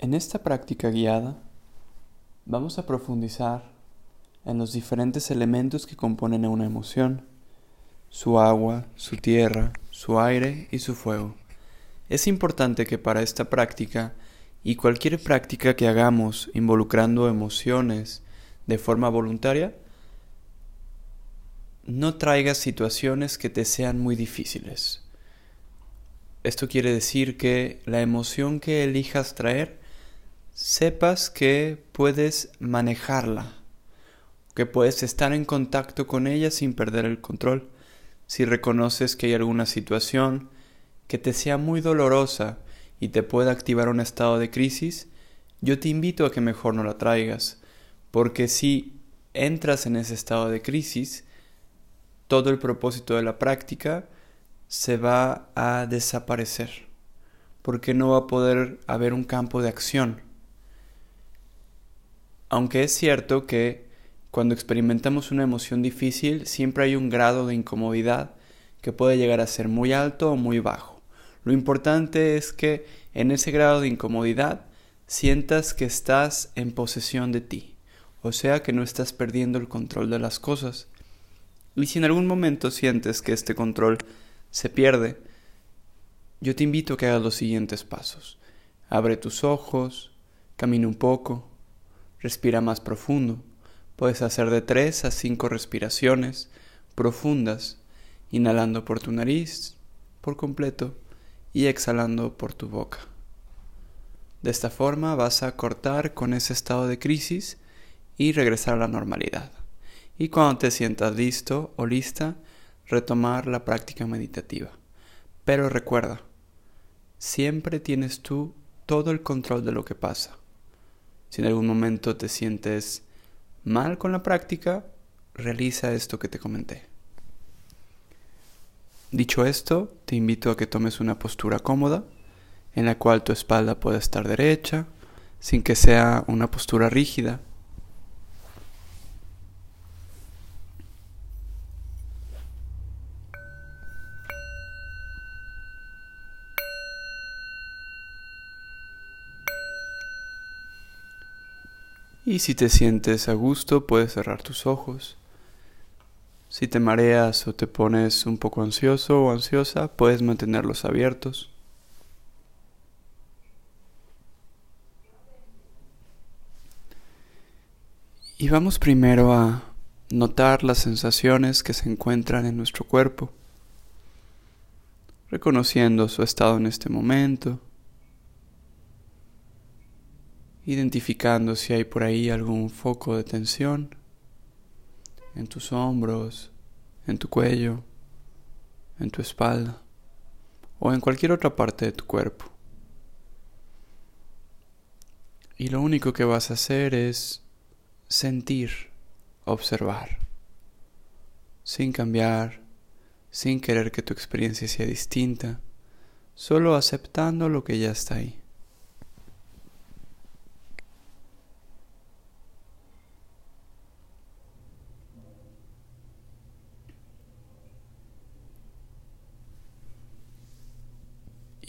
En esta práctica guiada vamos a profundizar en los diferentes elementos que componen una emoción, su agua, su tierra, su aire y su fuego. Es importante que para esta práctica y cualquier práctica que hagamos involucrando emociones de forma voluntaria, no traigas situaciones que te sean muy difíciles. Esto quiere decir que la emoción que elijas traer sepas que puedes manejarla, que puedes estar en contacto con ella sin perder el control. Si reconoces que hay alguna situación que te sea muy dolorosa y te pueda activar un estado de crisis, yo te invito a que mejor no la traigas, porque si entras en ese estado de crisis, todo el propósito de la práctica se va a desaparecer, porque no va a poder haber un campo de acción aunque es cierto que cuando experimentamos una emoción difícil siempre hay un grado de incomodidad que puede llegar a ser muy alto o muy bajo. Lo importante es que en ese grado de incomodidad sientas que estás en posesión de ti, o sea que no estás perdiendo el control de las cosas. Y si en algún momento sientes que este control se pierde, yo te invito a que hagas los siguientes pasos. Abre tus ojos, camina un poco, Respira más profundo. Puedes hacer de 3 a 5 respiraciones profundas, inhalando por tu nariz por completo y exhalando por tu boca. De esta forma vas a cortar con ese estado de crisis y regresar a la normalidad. Y cuando te sientas listo o lista, retomar la práctica meditativa. Pero recuerda, siempre tienes tú todo el control de lo que pasa. Si en algún momento te sientes mal con la práctica, realiza esto que te comenté. Dicho esto, te invito a que tomes una postura cómoda en la cual tu espalda pueda estar derecha, sin que sea una postura rígida Y si te sientes a gusto, puedes cerrar tus ojos. Si te mareas o te pones un poco ansioso o ansiosa, puedes mantenerlos abiertos. Y vamos primero a notar las sensaciones que se encuentran en nuestro cuerpo, reconociendo su estado en este momento identificando si hay por ahí algún foco de tensión en tus hombros, en tu cuello, en tu espalda o en cualquier otra parte de tu cuerpo. Y lo único que vas a hacer es sentir, observar, sin cambiar, sin querer que tu experiencia sea distinta, solo aceptando lo que ya está ahí.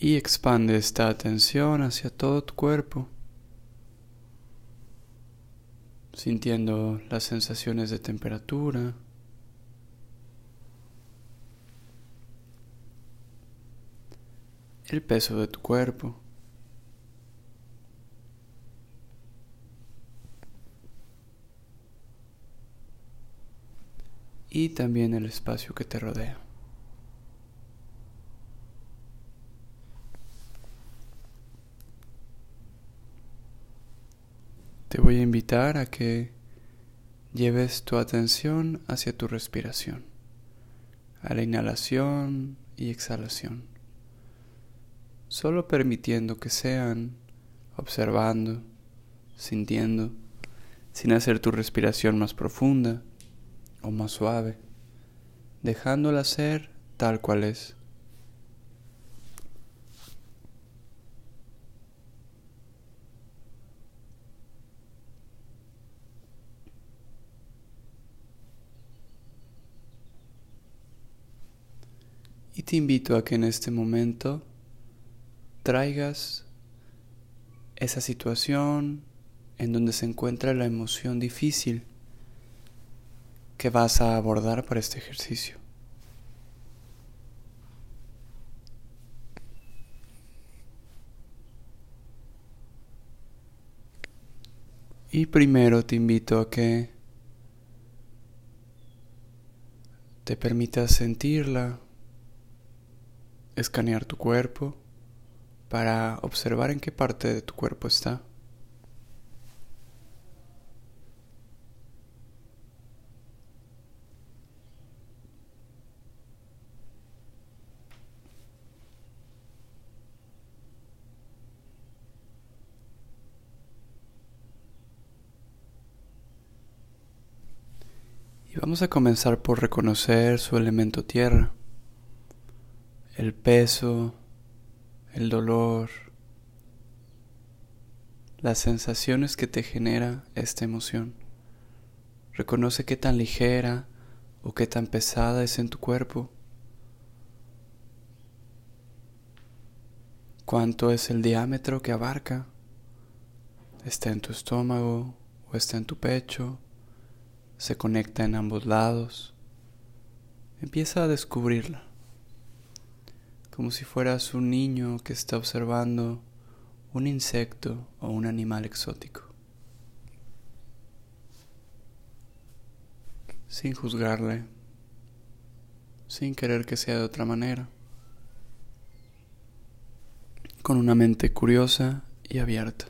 Y expande esta atención hacia todo tu cuerpo, sintiendo las sensaciones de temperatura, el peso de tu cuerpo. y también el espacio que te rodea. Te voy a invitar a que lleves tu atención hacia tu respiración, a la inhalación y exhalación, solo permitiendo que sean, observando, sintiendo, sin hacer tu respiración más profunda o más suave, dejándola ser tal cual es. Y te invito a que en este momento traigas esa situación en donde se encuentra la emoción difícil que vas a abordar para este ejercicio. Y primero te invito a que te permitas sentirla, escanear tu cuerpo para observar en qué parte de tu cuerpo está. Y vamos a comenzar por reconocer su elemento tierra, el peso, el dolor, las sensaciones que te genera esta emoción. Reconoce qué tan ligera o qué tan pesada es en tu cuerpo. ¿Cuánto es el diámetro que abarca? ¿Está en tu estómago o está en tu pecho? se conecta en ambos lados. Empieza a descubrirla, como si fueras un niño que está observando un insecto o un animal exótico, sin juzgarle, sin querer que sea de otra manera, con una mente curiosa y abierta.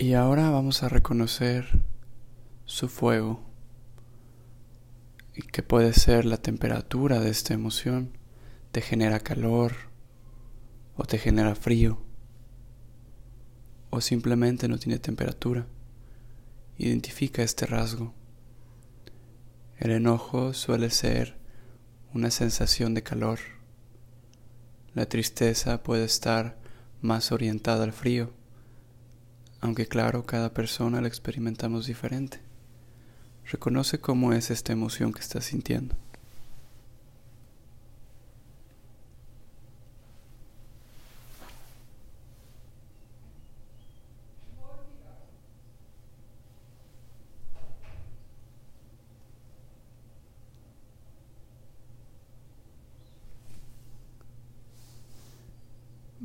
Y ahora a reconocer su fuego y que puede ser la temperatura de esta emoción. Te genera calor o te genera frío o simplemente no tiene temperatura. Identifica este rasgo. El enojo suele ser una sensación de calor. La tristeza puede estar más orientada al frío aunque claro, cada persona la experimentamos diferente. Reconoce cómo es esta emoción que estás sintiendo.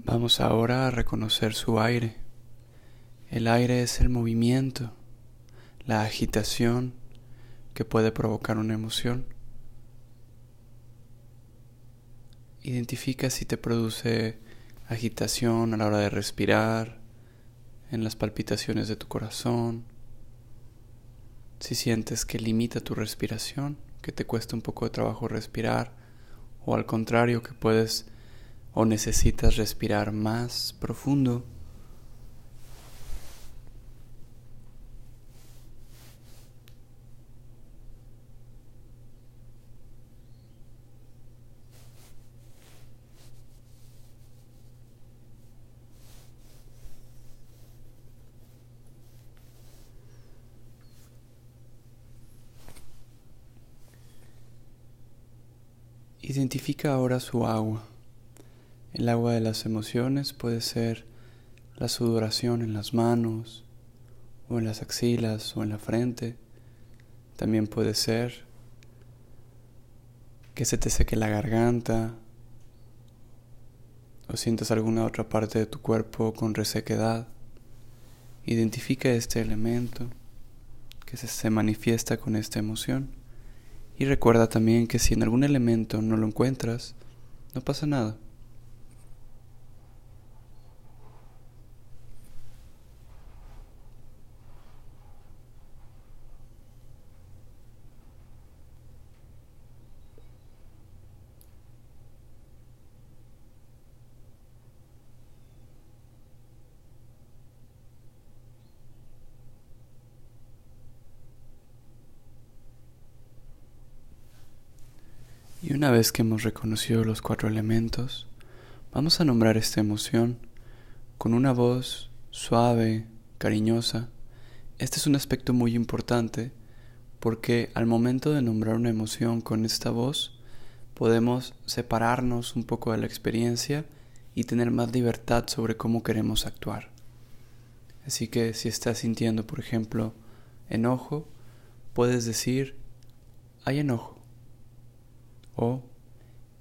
Vamos ahora a reconocer su aire. El aire es el movimiento, la agitación que puede provocar una emoción. Identifica si te produce agitación a la hora de respirar, en las palpitaciones de tu corazón, si sientes que limita tu respiración, que te cuesta un poco de trabajo respirar, o al contrario, que puedes o necesitas respirar más profundo Identifica ahora su agua. El agua de las emociones puede ser la sudoración en las manos, o en las axilas, o en la frente. También puede ser que se te seque la garganta, o sientas alguna otra parte de tu cuerpo con resequedad. Identifica este elemento que se manifiesta con esta emoción. Y recuerda también que si en algún elemento no lo encuentras, no pasa nada. Y una vez que hemos reconocido los cuatro elementos, vamos a nombrar esta emoción con una voz suave, cariñosa, Este es un aspecto muy importante porque al momento de nombrar una emoción con esta voz, podemos separarnos un poco de la experiencia y tener más libertad sobre cómo queremos actuar. Así que si estás sintiendo, por ejemplo, enojo, puedes decir, hay enojo. O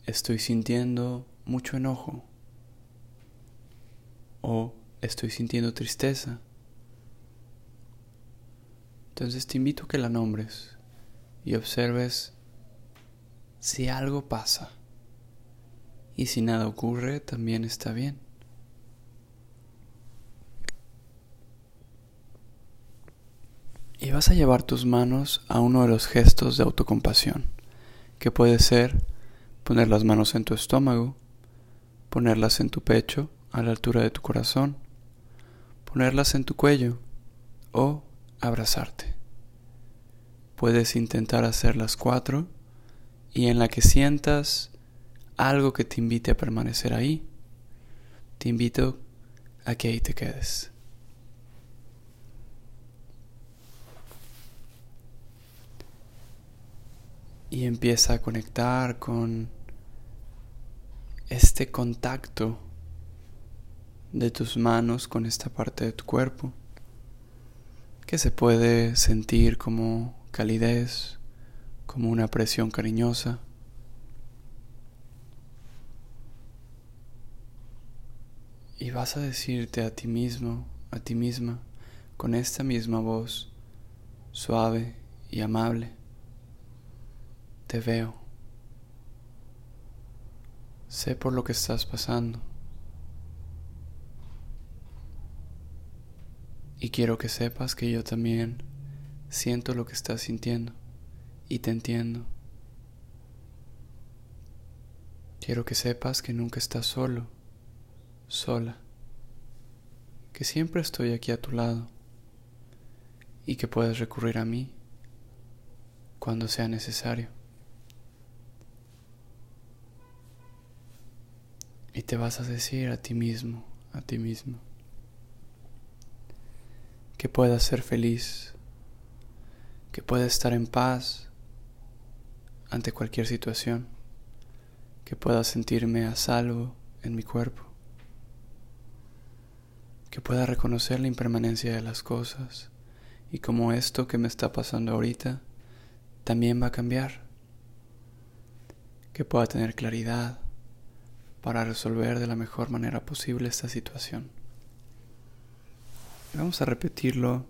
estoy sintiendo mucho enojo. O estoy sintiendo tristeza. Entonces te invito a que la nombres y observes si algo pasa. Y si nada ocurre, también está bien. Y vas a llevar tus manos a uno de los gestos de autocompasión, que puede ser poner las manos en tu estómago, ponerlas en tu pecho a la altura de tu corazón, ponerlas en tu cuello o abrazarte. Puedes intentar hacer las cuatro y en la que sientas algo que te invite a permanecer ahí, te invito a que ahí te quedes. Y empieza a conectar con este contacto de tus manos con esta parte de tu cuerpo, que se puede sentir como calidez, como una presión cariñosa. Y vas a decirte a ti mismo, a ti misma, con esta misma voz, suave y amable, te veo. Sé por lo que estás pasando. Y quiero que sepas que yo también siento lo que estás sintiendo y te entiendo. Quiero que sepas que nunca estás solo, sola, que siempre estoy aquí a tu lado y que puedes recurrir a mí cuando sea necesario. Y te vas a decir a ti mismo, a ti mismo que pueda ser feliz, que pueda estar en paz ante cualquier situación, que pueda sentirme a salvo en mi cuerpo, que pueda reconocer la impermanencia de las cosas y como esto que me está pasando ahorita también va a cambiar, que pueda tener claridad para resolver de la mejor manera posible esta situación. Vamos a repetirlo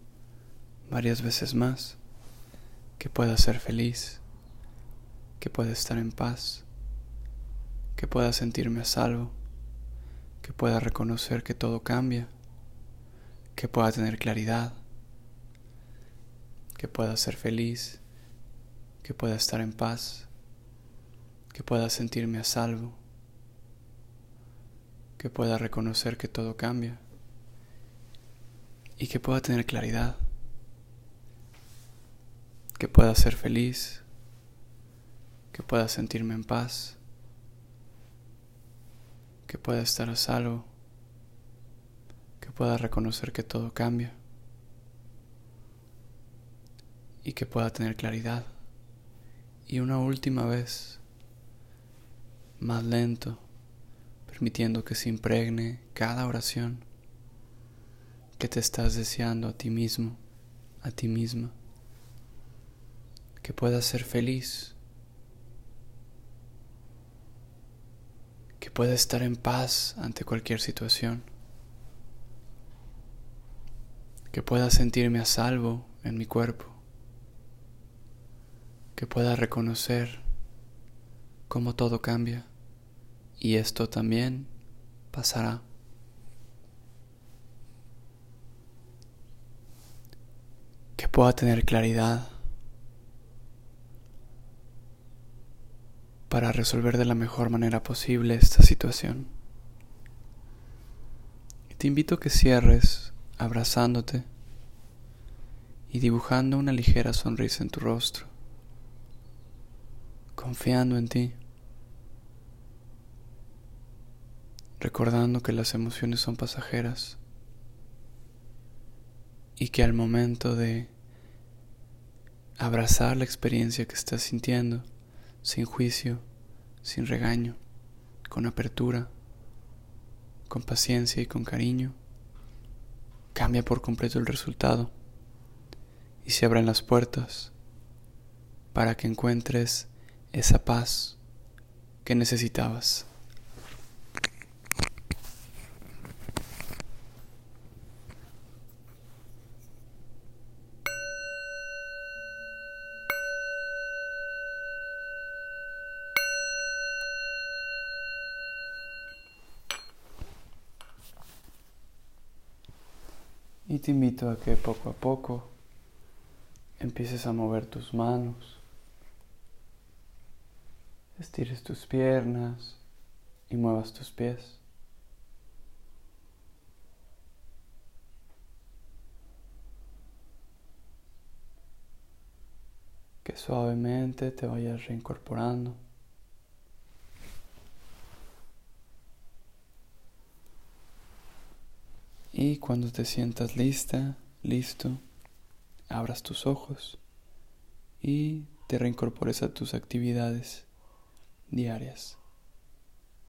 varias veces más. Que pueda ser feliz, que pueda estar en paz, que pueda sentirme a salvo, que pueda reconocer que todo cambia, que pueda tener claridad, que pueda ser feliz, que pueda estar en paz, que pueda sentirme a salvo, que pueda reconocer que todo cambia y que pueda tener claridad, que pueda ser feliz, que pueda sentirme en paz, que pueda estar a salvo, que pueda reconocer que todo cambia y que pueda tener claridad. Y una última vez, más lento, permitiendo que se impregne cada oración que te estás deseando a ti mismo, a ti misma, que puedas ser feliz, que puedas estar en paz ante cualquier situación, que pueda sentirme a salvo en mi cuerpo, que pueda reconocer cómo todo cambia y esto también pasará. pueda tener claridad para resolver de la mejor manera posible esta situación. te invito a que cierres abrazándote y dibujando una ligera sonrisa en tu rostro, confiando en ti, recordando que las emociones son pasajeras y que al momento de abrazar la experiencia que estás sintiendo, sin juicio, sin regaño, con apertura, con paciencia y con cariño, cambia por completo el resultado y se abren las puertas para que encuentres esa paz que necesitabas. Te invito a que poco a poco empieces a mover tus manos, estires tus piernas y muevas tus pies. Que suavemente te vayas reincorporando. Y cuando te sientas lista, listo, abras tus ojos y te reincorpores a tus actividades diarias.